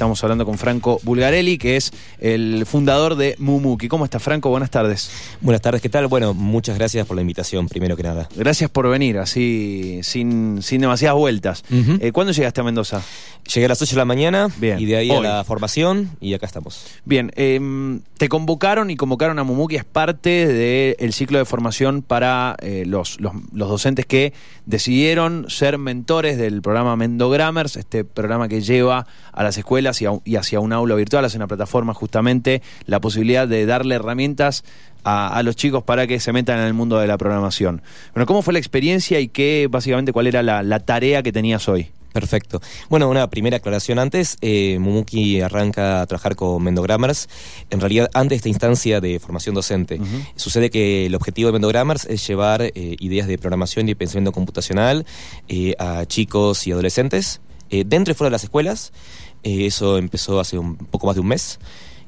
Estamos hablando con Franco Bulgarelli, que es el fundador de Mumuki. ¿Cómo está Franco? Buenas tardes. Buenas tardes, ¿qué tal? Bueno, muchas gracias por la invitación, primero que nada. Gracias por venir, así sin, sin demasiadas vueltas. Eh, ¿Cuándo llegaste a Mendoza? Llegué a las 8 de la mañana Bien. y de ahí Hoy. a la formación y acá estamos. Bien, em, te convocaron y convocaron a Mumuki, es parte del ciclo de formación para eh, los, los- los docentes que decidieron ser mentores del programa Mendogrammers, este programa que lleva a las escuelas y, hacia un aula virtual, hacia una plataforma justamente, la posibilidad de darle herramientas a, a los chicos para que se metan en el mundo de la programación. Bueno, ¿cómo fue la experiencia y qué, básicamente, cuál era la, la tarea que tenías hoy? Perfecto. Bueno, una primera aclaración antes. eh, Mumuki arranca a trabajar con Mendogrammers. En realidad, antes de esta instancia de formación docente, sucede que el objetivo de Mendogrammers es llevar eh, ideas de programación y pensamiento computacional eh, a chicos y adolescentes, dentro y fuera de las escuelas. Eh, eso empezó hace un poco más de un mes.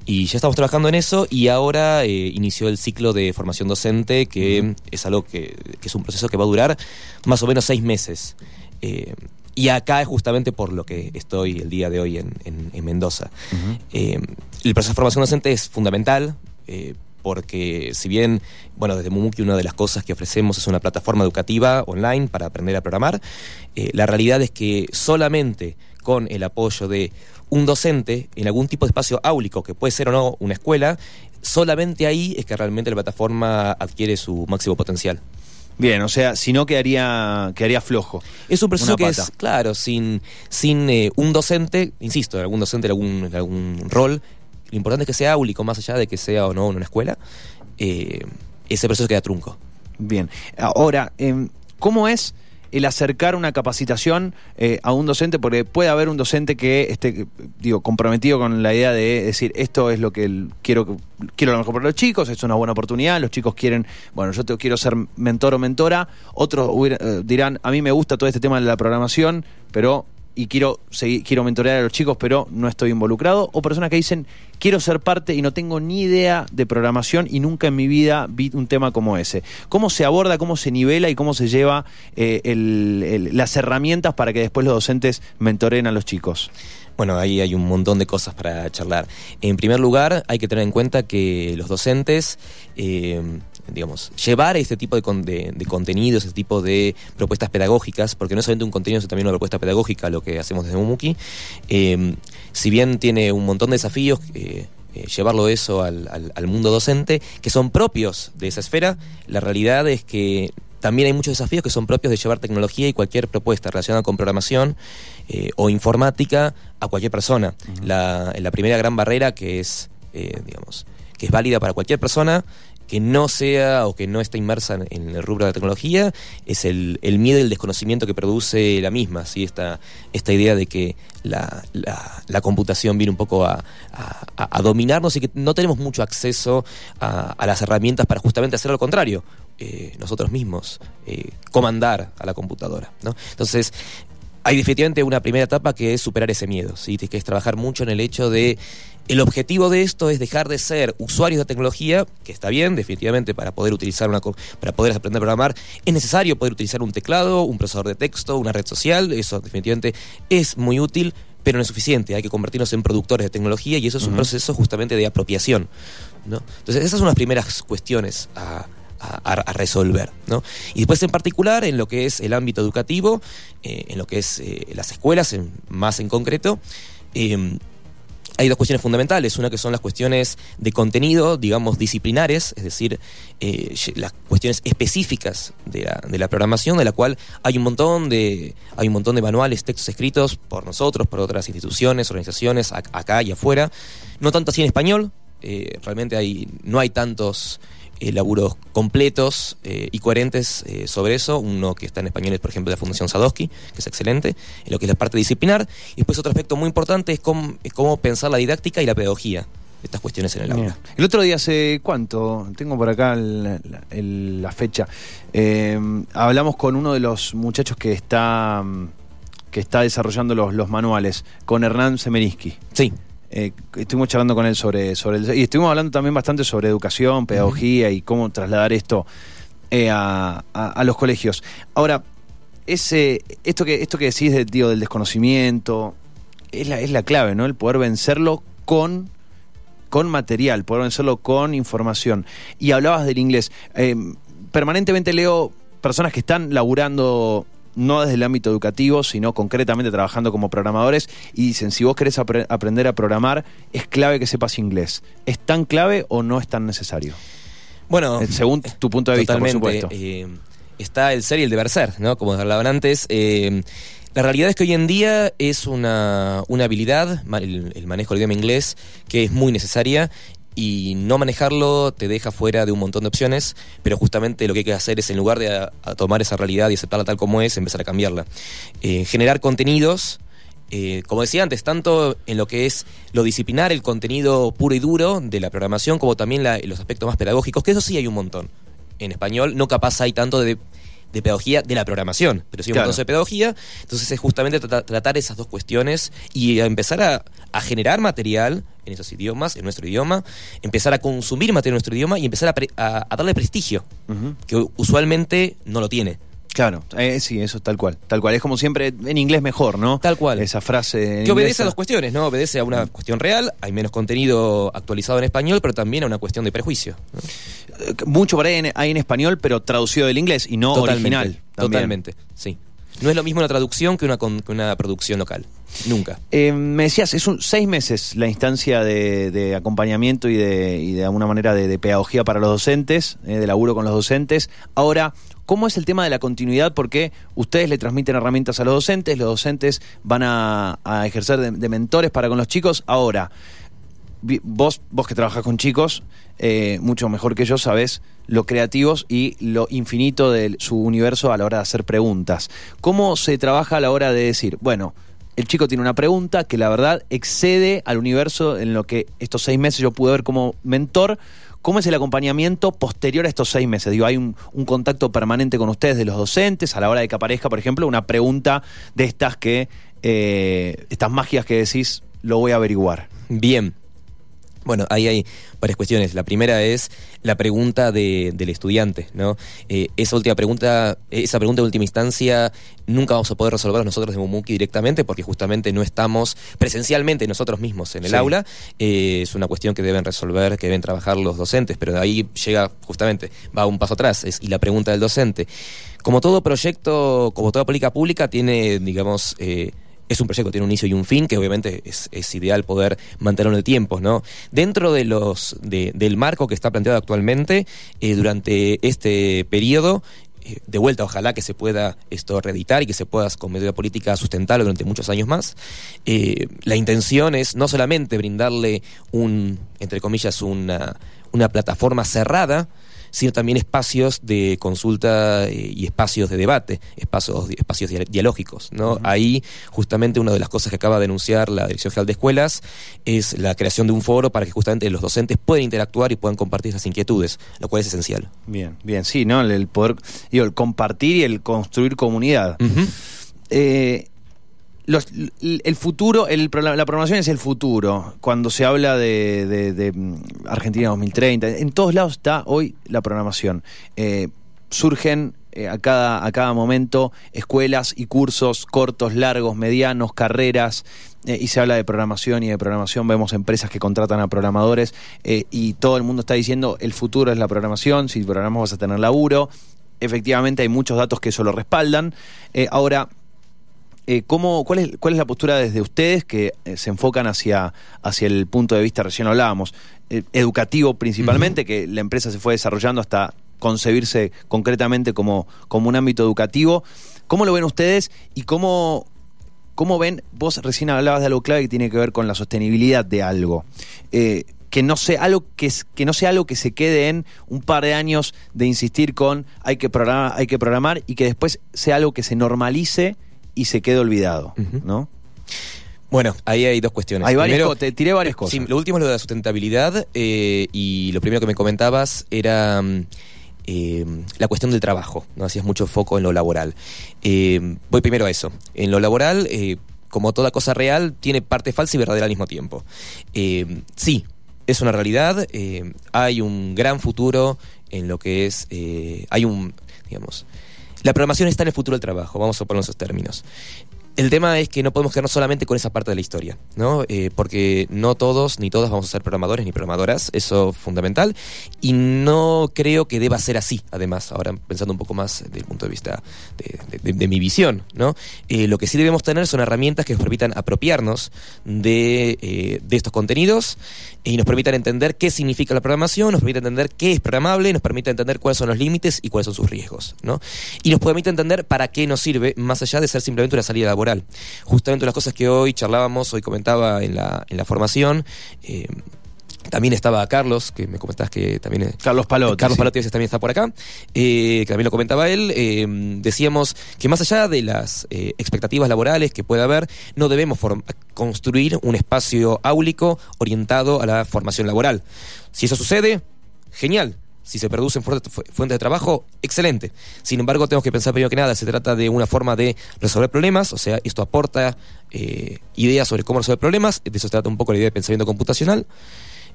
Y ya estamos trabajando en eso y ahora eh, inició el ciclo de formación docente, que es algo que, que es un proceso que va a durar más o menos seis meses. Eh, y acá es justamente por lo que estoy el día de hoy en, en- en Mendoza. El proceso de formación docente es fundamental. Porque si bien, bueno, desde Mumuki una de las cosas que ofrecemos es una plataforma educativa online para aprender a programar, eh, la realidad es que solamente con el apoyo de un docente en algún tipo de espacio áulico, que puede ser o no una escuela, solamente ahí es que realmente la plataforma adquiere su máximo potencial. Bien, o sea, si no quedaría, quedaría flojo. Es un proceso que es, claro, sin, sin eh, un docente, insisto, algún docente, algún, algún rol, lo importante es que sea áulico, más allá de que sea o no en una escuela, eh, ese proceso queda trunco. Bien. Ahora, em, ¿cómo es el acercar una capacitación eh, a un docente? Porque puede haber un docente que esté, digo, comprometido con la idea de decir, esto es lo que el- quiero, quiero lo mejor para los chicos, es una buena oportunidad, los chicos quieren, bueno, yo te- quiero ser mentor o mentora, otros eh, dirán, a mí me gusta todo este tema de la programación, pero y quiero quiero mentorear a los chicos, pero no estoy involucrado, o personas que dicen, quiero ser parte y no tengo ni idea de programación y nunca en mi vida vi un tema como ese. ¿Cómo se aborda, cómo se nivela y cómo se lleva eh, las herramientas para que después los docentes mentoreen a los chicos? Bueno, ahí hay un montón de cosas para charlar. En primer lugar, hay que tener en cuenta que los docentes, eh, digamos, llevar este tipo de, con- de- de contenidos, este tipo de propuestas pedagógicas, porque no es solamente un contenido, sino también una propuesta pedagógica, lo que hacemos desde Mumuki, eh, si bien tiene un montón de desafíos, eh, eh, llevarlo eso al, al- al mundo docente, que son propios de esa esfera, la realidad es que también hay muchos desafíos que son propios de llevar tecnología y cualquier propuesta relacionada con programación eh, o informática a cualquier persona. la, la primera gran barrera que es, eh, digamos, que es válida para cualquier persona que no sea o que no esté inmersa en, el rubro de la tecnología es el, el miedo y el desconocimiento que produce la misma, ¿sí? esta, esta idea de que la, la- computación viene un poco a- a dominarnos y que no tenemos mucho acceso a, a las herramientas para justamente hacer lo contrario, eh, nosotros mismos, eh, comandar a la computadora. ¿no? Entonces, hay definitivamente una primera etapa que es superar ese miedo, ¿sí? que es trabajar mucho en el hecho de el objetivo de esto es dejar de ser usuarios de tecnología, que está bien, definitivamente para poder utilizar una para poder aprender a programar, es necesario poder utilizar un teclado, un procesador de texto, una red social, eso definitivamente es muy útil, pero no es suficiente, hay que convertirnos en productores de tecnología y eso es un proceso justamente de apropiación. ¿no? Entonces, esas son las primeras cuestiones a, a- a- a resolver. ¿no? Y después en particular en lo que es el ámbito educativo, eh, en lo que es eh, las escuelas, en- más en concreto, eh, hay dos cuestiones fundamentales. Una que son las cuestiones de contenido, digamos, disciplinares, es decir, eh, las cuestiones específicas de la, programación, de la cual hay un montón de, hay un montón de manuales, textos escritos por nosotros, por otras instituciones, organizaciones, ac- acá y afuera. No tanto así en español. eh, realmente hay, no hay tantos eh, laburos completos eh, y coherentes eh, sobre eso. Uno que está en español es, por ejemplo, la Fundación Sadowski, que es excelente, en lo que es la parte disciplinar. Y después otro aspecto muy importante es cómo, es cómo pensar la didáctica y la pedagogía de estas cuestiones en el aula. El otro día, hace cuánto, tengo por acá el- la, el- la fecha, eh, hablamos con uno de los muchachos que está, que está desarrollando los, los manuales, con Hernán Semerinsky. Sí, Eh, estuvimos charlando con él sobre, sobre el, y estuvimos hablando también bastante sobre educación, pedagogía y cómo trasladar esto eh, a, a- a los colegios. Ahora, ese, esto que, esto que decís de, digo, del desconocimiento, es la, es la clave, ¿no? El poder vencerlo con con material, poder vencerlo con información. Y hablabas del inglés. Eh, permanentemente leo personas que están laburando no desde el ámbito educativo, sino concretamente trabajando como programadores y dicen, si vos querés apre- aprender a programar, es clave que sepas inglés. ¿Es tan clave o no es tan necesario? Bueno, Eh, Según tu punto de vista, Totalmente. por supuesto. eh, está el ser y el deber ser, ¿no? Como hablaban antes. eh, la realidad es que hoy en día es una, una habilidad, el, el manejo del idioma inglés, que es muy necesaria y no manejarlo te deja fuera de un montón de opciones, pero justamente lo que hay que hacer es, en lugar de tomar esa realidad y aceptarla tal como es, empezar a cambiarla. Eh, generar contenidos eh, como decía antes, tanto en lo que es lo disciplinar, el contenido puro y duro de la programación, como también los aspectos más pedagógicos, que eso sí hay un montón. En español no capaz hay tanto de, de pedagogía de la programación, pero un Claro. de pedagogía. Entonces es justamente trata- tratar esas dos cuestiones y a empezar a, a generar material en esos idiomas, en nuestro idioma, empezar a consumir material en nuestro idioma y empezar a, pre- a- a darle prestigio, que usualmente no lo tiene. Claro, eh, sí, eso es tal cual. Tal cual. Es como siempre, en inglés mejor, ¿no? Tal cual. Esa frase. en Que obedece a dos cuestiones, ¿no? Obedece a una cuestión real, hay menos contenido actualizado en español, pero también a una cuestión de prejuicio. ¿no? Mucho por ahí en, hay en español, pero traducido del inglés y no original. también. Totalmente, sí. No es lo mismo una traducción que una, con- que una producción local. Nunca. Eh, me decías, es un, seis meses la instancia de, de acompañamiento y de, y de alguna manera de, de pedagogía para los docentes, eh, de laburo con los docentes. Ahora, ¿cómo es el tema de la continuidad? Porque ustedes le transmiten herramientas a los docentes, los docentes van a, a ejercer de, mentores para con los chicos. Ahora, vos, vos que trabajas con chicos, eh, mucho mejor que yo sabés lo creativos y lo infinito de su universo a la hora de hacer preguntas. ¿Cómo se trabaja a la hora de decir, bueno, el chico tiene una pregunta que la verdad excede al universo en lo que estos seis meses yo pude ver como mentor? ¿Cómo es el acompañamiento posterior a estos seis meses? Digo, ¿hay un, contacto permanente con ustedes de los docentes a la hora de que aparezca, por ejemplo, una pregunta de estas que, eh, estas magias que decís, lo voy a averiguar? Bien. Bueno, ahí hay varias cuestiones. La primera es la pregunta de- del estudiante, ¿no? Eh, esa última pregunta, esa pregunta de última instancia, nunca vamos a poder resolver nosotros de Mumuki directamente porque justamente no estamos presencialmente nosotros mismos en el Sí. aula. Eh, es una cuestión que deben resolver, que deben trabajar los docentes, pero de ahí llega justamente, va un paso atrás, es, y la pregunta del docente. Como todo proyecto, como toda política pública, tiene, digamos, eh, es un proyecto, tiene un inicio y un fin, que obviamente es, ideal poder mantenerlo en el tiempo, ¿no? Dentro de los, de- del marco que está planteado actualmente, eh, durante este periodo, eh, de vuelta, ojalá que se pueda esto reeditar y que se pueda con medida política sustentarlo durante muchos años más. Eh, la intención es no solamente brindarle un, entre comillas, una, una plataforma cerrada, sino también espacios de consulta eh, y espacios de debate, espacios, espacios dia- dialógicos. ¿no? Ahí, justamente, una de las cosas que acaba de anunciar la Dirección General de Escuelas es la creación de un foro para que justamente los docentes puedan interactuar y puedan compartir esas inquietudes, lo cual es esencial. Bien, bien, sí, ¿no? El, el poder, digo, el compartir y el construir comunidad. Eh, el futuro, la programación es el futuro. Cuando se habla de, mm, Argentina 2030, en todos lados está hoy la programación. Eh, surgen eh, a, cada, a cada momento escuelas y cursos cortos, largos, medianos, carreras. eh, y se habla de programación y de programación, vemos empresas que contratan a programadores y todo el mundo está diciendo el futuro es la programación, si programas vas a tener laburo. Efectivamente hay muchos datos que eso lo respaldan. Ahora, eh, ¿cómo, cuál, es, ¿cuál es la postura desde ustedes que eh, se enfocan hacia, hacia el punto de vista, recién hablábamos, eh, educativo principalmente, que la empresa se fue desarrollando hasta concebirse concretamente como, como un ámbito educativo? ¿Cómo lo ven ustedes y cómo, cómo ven, vos recién hablabas de algo clave que tiene que ver con la sostenibilidad de algo? Que no sea algo que, que no sea algo que se quede en un par de años de insistir con hay que programar, hay que programar y que después sea algo que se normalice y se quede olvidado. ¿no? Bueno, ahí hay dos cuestiones. Hay varias Primero, te tiré varias cosas. Sí, lo último es lo de la sustentabilidad eh, y lo primero que me comentabas era mm, eh, la cuestión del trabajo, no hacías mucho foco en lo laboral. Eh, voy primero a eso. En lo laboral, eh, como toda cosa real, tiene parte falsa y verdadera al mismo tiempo. Eh, sí, es una realidad, eh, hay un gran futuro en lo que es, eh, hay un, digamos, la programación está en el futuro del trabajo, vamos a poner esos términos. El tema es que no podemos quedarnos solamente con esa parte de la historia, ¿no? Eh, porque no todos ni todas vamos a ser programadores ni programadoras, eso es fundamental, y no creo que deba ser así, además, ahora pensando un poco más desde el punto de vista de, mi visión, ¿no? Eh, lo que sí debemos tener son herramientas que nos permitan apropiarnos de, eh, de estos contenidos y nos permitan entender qué significa la programación, nos permite entender qué es programable, nos permite entender cuáles son los límites y cuáles son sus riesgos, ¿no? Y nos permite entender para qué nos sirve, más allá de ser simplemente una salida laboral Justamente las cosas que hoy charlábamos, hoy comentaba en la, en la formación, eh, también estaba Carlos, que me comentabas que también... Carlos Palotti. Carlos Palotti también está por acá, eh, que también lo comentaba él. Eh, decíamos que más allá de las expectativas laborales que pueda haber, no debemos construir un espacio áulico orientado a la formación laboral. Si eso sucede, genial si se producen fuentes de trabajo, excelente. Sin embargo, tenemos que pensar primero que nada, se trata de una forma de resolver problemas, o sea, esto aporta eh, ideas sobre cómo resolver problemas, de eso se trata un poco la idea de pensamiento computacional,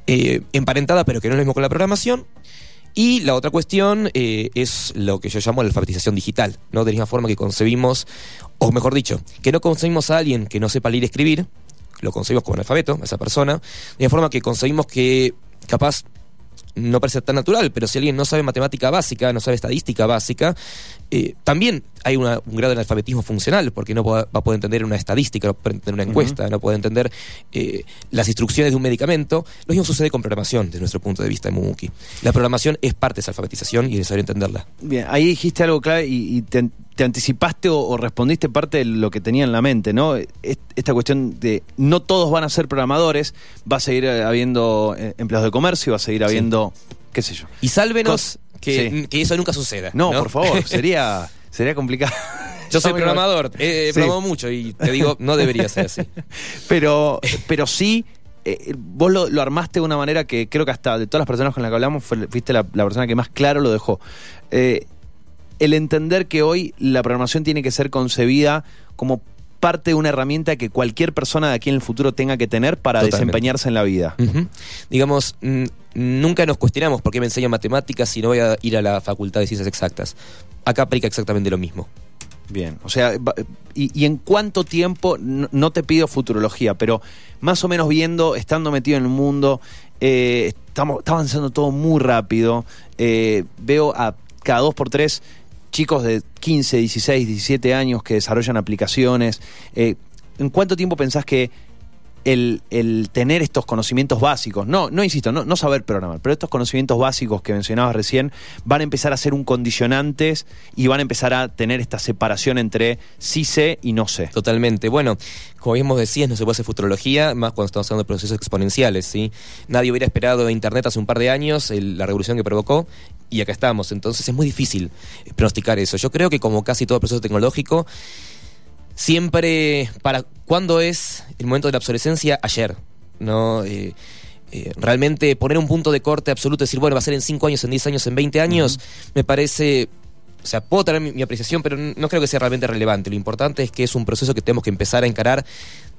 eh, emparentada pero que no es lo mismo con la programación. Y la otra cuestión eh, es lo que yo llamo la alfabetización digital, ¿no? De la misma forma que concebimos, o mejor dicho, que no concebimos a alguien que no sepa leer y escribir, lo concebimos como analfabeto, a esa persona, de la forma que concebimos que capaz no parece tan natural, pero si alguien no sabe matemática básica, no sabe estadística básica, eh, también hay un grado de analfabetismo funcional, porque no va a poder entender una estadística, no puede entender una encuesta, no puede entender eh, las instrucciones de un medicamento. Lo mismo sucede con programación, desde nuestro punto de vista de Mumuki. La programación es parte de esa alfabetización y es necesario entenderla. Bien, ahí dijiste algo clave y, te, anticipaste o, respondiste parte de lo que tenía en la mente, ¿no? Esta cuestión de no todos van a ser programadores, va a seguir eh, habiendo empleados de comercio, va a seguir habiendo, qué sé yo. Y sálvenos que, eso nunca suceda. No, por favor, sería, sería complicado. Yo soy programador, he, programado mucho y te digo, no debería ser así. Pero, pero sí, eh, vos lo, armaste de una manera que creo que hasta de todas las personas con las que hablamos, fuiste la, persona que más claro lo dejó. Eh, el entender que hoy la programación tiene que ser concebida como parte de una herramienta que cualquier persona de aquí en el futuro tenga que tener para desempeñarse en la vida. Digamos, nunca nos cuestionamos por qué me enseñan matemáticas si no voy a ir a la facultad de ciencias exactas. Acá aplica exactamente lo mismo. Bien, o sea, y, en cuánto tiempo, no, te pido futurología, pero más o menos viendo, estando metido en el mundo, eh, estamos, está avanzando todo muy rápido, eh, veo a cada dos por tres chicos de 15, 16, 17 años que desarrollan aplicaciones. Eh, ¿En cuánto tiempo pensás que el, tener estos conocimientos básicos, no, no insisto, no, saber programar, pero estos conocimientos básicos que mencionabas recién van a empezar a ser un condicionantes y van a empezar a tener esta separación entre sí sé y no sé. Totalmente. Bueno, como mismo decías, no se puede hacer futurología, más cuando estamos hablando de procesos exponenciales, ¿sí? Nadie hubiera esperado Internet hace un par de años, la revolución que provocó, y acá estamos. Entonces es muy difícil pronosticar eso. Yo creo que como casi todo proceso tecnológico, siempre para cuándo es el momento de la obsolescencia ayer no eh, eh, realmente poner un punto de corte absoluto decir bueno va a ser en 5 años en 10 años en 20 años me parece o sea, puedo tener mi, apreciación, pero no creo que sea realmente relevante. Lo importante es que es un proceso que tenemos que empezar a encarar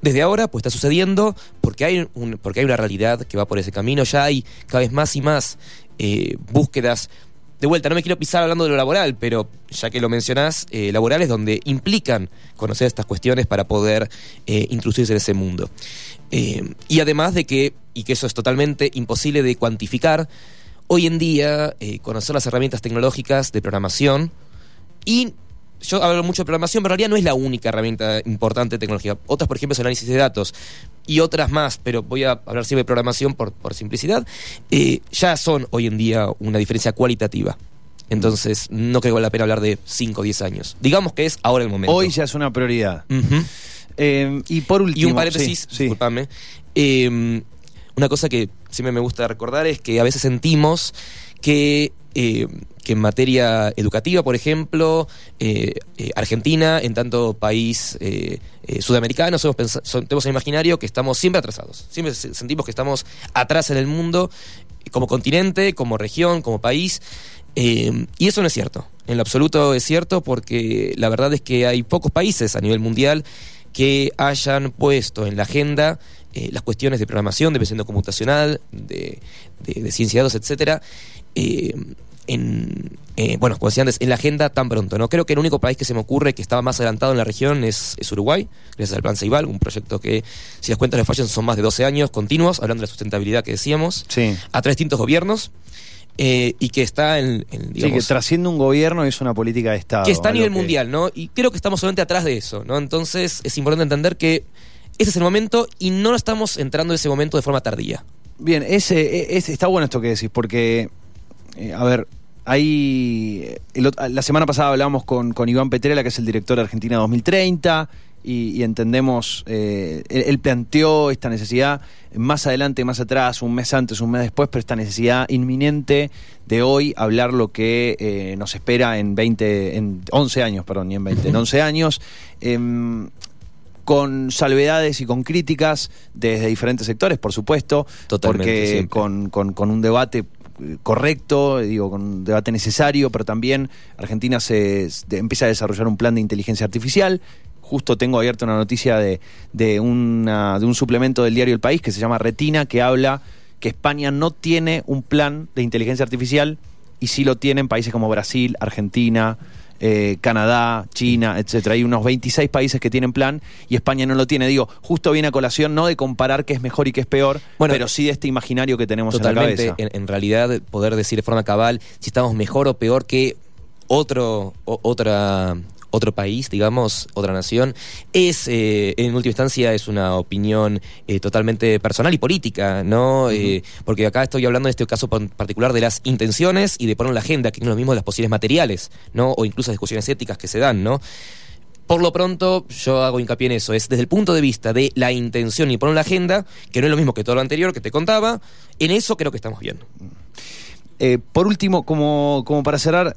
desde ahora, pues está sucediendo, porque hay, un, porque hay una realidad que va por ese camino. Ya hay cada vez más y más eh, búsquedas de vuelta, no me quiero pisar hablando de lo laboral, pero ya que lo mencionás, eh, laborales donde implican conocer estas cuestiones para poder eh, introducirse en ese mundo. Eh, y además de que, y que eso es totalmente imposible de cuantificar, hoy en día conocer las herramientas tecnológicas de programación y yo hablo mucho de programación, pero en realidad no es la única herramienta importante de tecnología. Otras, por ejemplo, es análisis de datos y otras más, pero voy a hablar siempre de programación por, por simplicidad, eh, ya son hoy en día una diferencia cualitativa. Entonces, no creo que valga la pena hablar de 5 o 10 años. Digamos que es ahora el momento. Hoy ya es una prioridad. Eh, y por último. Y un paréntesis, disculpame. Eh, una cosa que siempre me gusta recordar es que a veces sentimos que eh, que en materia educativa, por ejemplo, eh, eh, Argentina, en tanto país sudamericano, somos tenemos el imaginario que estamos siempre atrasados. Siempre sentimos que estamos atrás en el mundo, como continente, como región, como país. y eso no es cierto. En lo absoluto es cierto porque la verdad es que hay pocos países a nivel mundial que hayan puesto en la agenda las cuestiones de programación, de pensamiento computacional, de, de, de ciencia de datos, etcétera, en, eh, bueno, como decía antes, en la agenda tan pronto. ¿no? Creo que el único país que se me ocurre que estaba más adelantado en la región es, Uruguay, gracias al Plan Ceibal, un proyecto que, si las cuentas le fallan, son más de 12 años continuos, hablando de la sustentabilidad que decíamos, a tres distintos gobiernos. Eh, y que está en, sí, que trasciende un gobierno y es una política de Estado. Que está a nivel mundial, ¿no? Y creo que estamos solamente atrás de eso, ¿no? Entonces es importante entender que ese es el momento y no estamos entrando en ese momento de forma tardía. Bien, ese, ese está bueno esto que decís, porque, eh, a ver, Ahí, la semana pasada hablamos con, con, Iván Petrela, que es el director de Argentina 2030, y, entendemos, eh, él, planteó esta necesidad más adelante, más atrás, un mes antes, un mes después, pero esta necesidad inminente de hoy hablar lo que eh, nos espera en 20, en 11 años, perdón, ni en 20, en 11 años. Em, con salvedades y con críticas desde diferentes sectores, por supuesto, porque con, con, un debate correcto, digo, con un debate necesario, pero también Argentina se, empieza a desarrollar un plan de inteligencia artificial. Justo tengo abierto una noticia de, de, una, de un suplemento del diario El País que se llama Retina, que habla que España no tiene un plan de inteligencia artificial y sí lo tienen países como Brasil, Argentina, eh, Canadá, China, etcétera. Hay unos 26 países que tienen plan y España no lo tiene. Digo, justo viene a colación no de comparar qué es mejor y qué es peor, pero sí de este imaginario que tenemos en la cabeza. En, en realidad, poder decir de forma cabal si estamos mejor o peor que otro, otra otro país, digamos, otra nación, es, eh, en última instancia, es una opinión eh, totalmente personal y política, ¿no? Eh, porque acá estoy hablando en este caso particular de las intenciones y de poner en la agenda, que no es lo mismo de las posiciones materiales, ¿no? O incluso discusiones éticas que se dan, ¿no? Por lo pronto, yo hago hincapié en eso, es desde el punto de vista de la intención y poner en la agenda, que no es lo mismo que todo lo anterior que te contaba, en eso creo que estamos bien. por último, como, como para cerrar,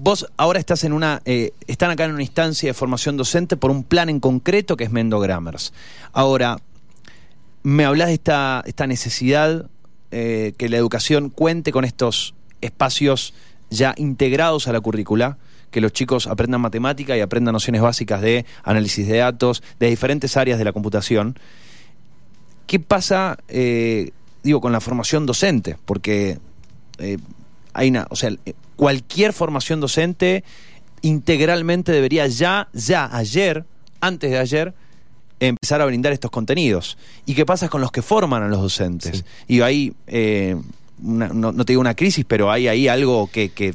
Vos ahora estás en una, eh, están acá en una instancia de formación docente por un plan en concreto que es Mendo Grammars. Ahora, me hablas de esta, esta necesidad eh, que la educación cuente con estos espacios ya integrados a la currícula, que los chicos aprendan matemática y aprendan nociones básicas de análisis de datos, de diferentes áreas de la computación. ¿Qué pasa, eh, digo, con la formación docente? Porque hay una, o sea, cualquier formación docente integralmente debería ya, ya, ayer, antes de ayer, empezar a brindar estos contenidos. ¿Y qué pasa con los que forman a los docentes? Y ahí, eh, no, te digo una crisis, pero hay ahí algo que, que,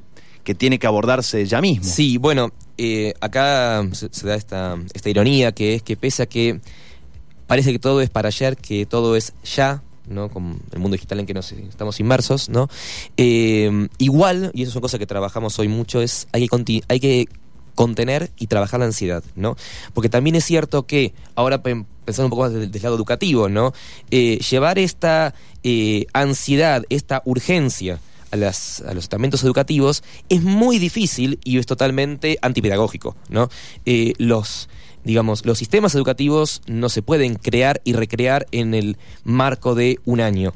tiene que abordarse ya mismo. Sí, bueno, eh, acá se, se, da esta, esta ironía que es que pese a que parece que todo es para ayer, que todo es ya, ¿no? con el mundo digital en que nos estamos inmersos, ¿no? Eh, igual, y eso es una cosa que trabajamos hoy mucho, es hay que, hay que contener y trabajar la ansiedad, ¿no? Porque también es cierto que, ahora pensando un poco más desde, el lado educativo, ¿no? Eh, llevar esta eh, ansiedad, esta urgencia a, las, a los estamentos educativos es muy difícil y es totalmente antipedagógico, ¿no? los digamos, los sistemas educativos no se pueden crear y recrear en el marco de un año.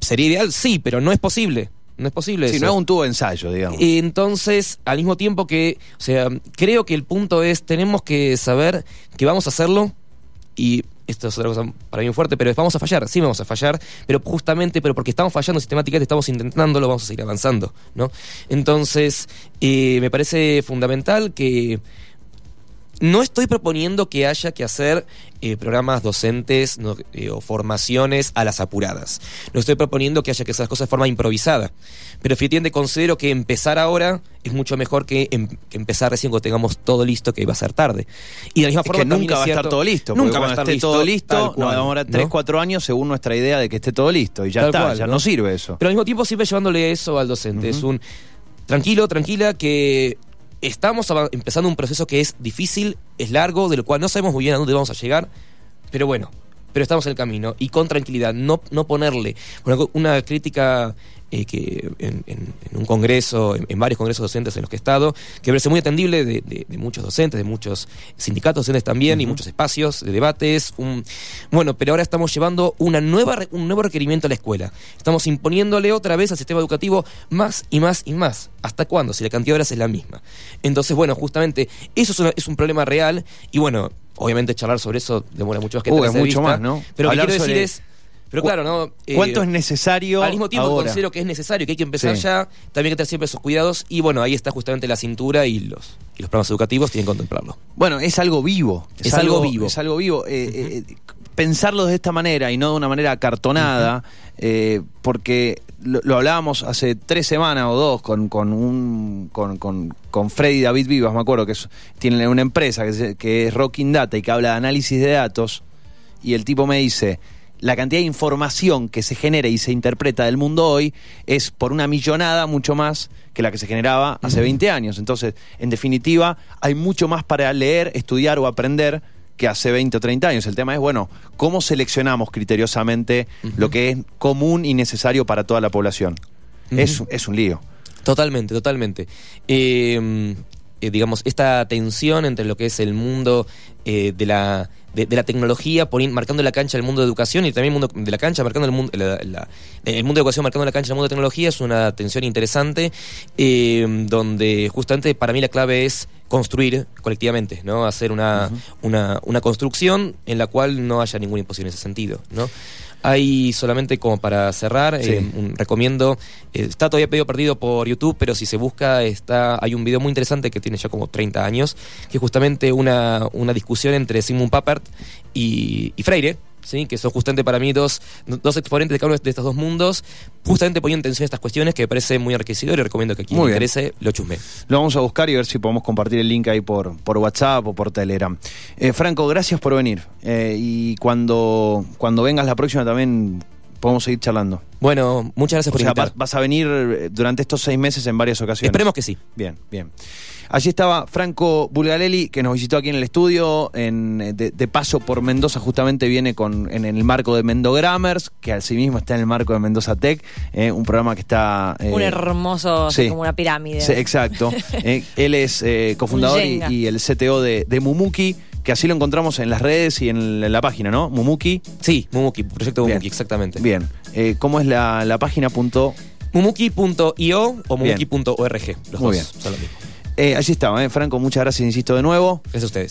¿Sería ideal? Sí, pero no es posible. No es posible Si no es un tubo de ensayo, digamos. Entonces, al mismo tiempo que, o sea, creo que el punto es, tenemos que saber que vamos a hacerlo y esto es otra cosa para mí muy fuerte, pero vamos a fallar, sí vamos a fallar, pero justamente, pero porque estamos fallando sistemáticamente, estamos intentándolo, vamos a seguir avanzando, ¿no? Entonces, eh, me parece fundamental que no estoy proponiendo que haya que hacer eh, programas docentes eh, o formaciones a las apuradas. No estoy proponiendo que haya que hacer las cosas de forma improvisada. Pero efectivamente considero que empezar ahora es mucho mejor que, em, empezar recién cuando tengamos todo listo, que va a ser tarde. Y de la misma forma que nunca va a estar todo listo. Nunca va a estar todo listo. Nos va a demorar 3, 4 años según nuestra idea de que esté todo listo. Y ya está, ya ¿no? sirve eso. Pero al mismo tiempo siempre llevándole eso al docente. Es un tranquilo, tranquila, que estamos empezando un proceso que es difícil, es largo, de lo cual no sabemos muy bien a dónde vamos a llegar, pero bueno, pero estamos en el camino. Y con tranquilidad, no, no ponerle una crítica eh, que en, un congreso, en, varios congresos docentes en los que he estado, que parece muy atendible de, muchos docentes, de muchos sindicatos docentes también y muchos espacios de debates. Un, bueno, pero ahora estamos llevando una nueva, un nuevo requerimiento a la escuela. Estamos imponiéndole otra vez al sistema educativo más y más y más. ¿Hasta cuándo? Si la cantidad de horas es la misma. Entonces, bueno, justamente eso es, es un problema real y bueno, obviamente charlar sobre eso demora mucho más que uh, mucho más, ¿no? Pero lo que quiero decir es Pero claro, ¿no? Eh, ¿Cuánto es necesario? Al mismo tiempo considero que es necesario, que hay que empezar ya, también hay que tener siempre esos cuidados. Y bueno, ahí está justamente la cintura y los, y los programas educativos tienen que contemplarlo. Bueno, es algo vivo. Es, algo, vivo. Es algo vivo. Eh, eh, pensarlo de esta manera y no de una manera cartonada, porque lo, hablábamos hace tres semanas o dos con, con un con, con, con Freddy David Vivas, me acuerdo que tiene una empresa que, que es Rocking Data y que habla de análisis de datos, y el tipo me dice la cantidad de información que se genera y se interpreta del mundo hoy es por una millonada mucho más que la que se generaba hace 20 años. Entonces, en definitiva, hay mucho más para leer, estudiar o aprender que hace 20 o 30 años. El tema es, bueno, ¿cómo seleccionamos criteriosamente lo que es común y necesario para toda la población? es, es, un lío. Totalmente, totalmente. Eh, eh, digamos, esta tensión entre lo que es el mundo eh, de la de, la tecnología, marcando la cancha del mundo de educación y también el mundo de la cancha, marcando el mundo, el mundo de educación, marcando la cancha del mundo de tecnología, es una tensión interesante, eh, donde justamente para mí la clave es construir colectivamente, ¿no? Hacer una, una, una construcción en la cual no haya ninguna imposición en ese sentido, ¿no? Hay solamente como para cerrar, eh, recomiendo, eh, está todavía pedido perdido por YouTube, pero si se busca, está hay un video muy interesante que tiene ya como 30 años, que es justamente una, una discusión entre Simon Papert y, y Freire, ¿sí? que son justamente para mí dos, dos exponentes de cada uno de estos dos mundos, justamente poniendo atención a estas cuestiones que me parece muy enriquecedor y recomiendo que quien le interese lo chusme. Lo vamos a buscar y ver si podemos compartir el link ahí por, por WhatsApp o por Telegram. Eh, Franco, gracias por venir. Eh, y cuando, cuando vengas la próxima también podemos seguir charlando. Bueno, muchas gracias por o sea, vas, a venir eh, durante estos seis meses en varias ocasiones. Esperemos que sí. Bien, bien. Allí estaba Franco Bulgarelli, que nos visitó aquí en el estudio, en, de, paso por Mendoza, justamente viene con, en, el marco de Mendogrammers, que asimismo está en el marco de Mendoza Tech, eh, un programa que está... Eh, un hermoso, como una pirámide. Sí, exacto. él es cofundador y, el CTO de, de Mumuki que así lo encontramos en las redes y en la página, ¿no? Mumuki. Sí, Mumuki, proyecto Mumuki, exactamente. Bien. Eh, ¿Cómo es la, la página? Punto... Mumuki.io o mumuki.org. Los Muy dos bien. son lo mismo. Eh, allí estaba, ¿eh? Franco, muchas gracias, insisto de nuevo. Gracias a ustedes.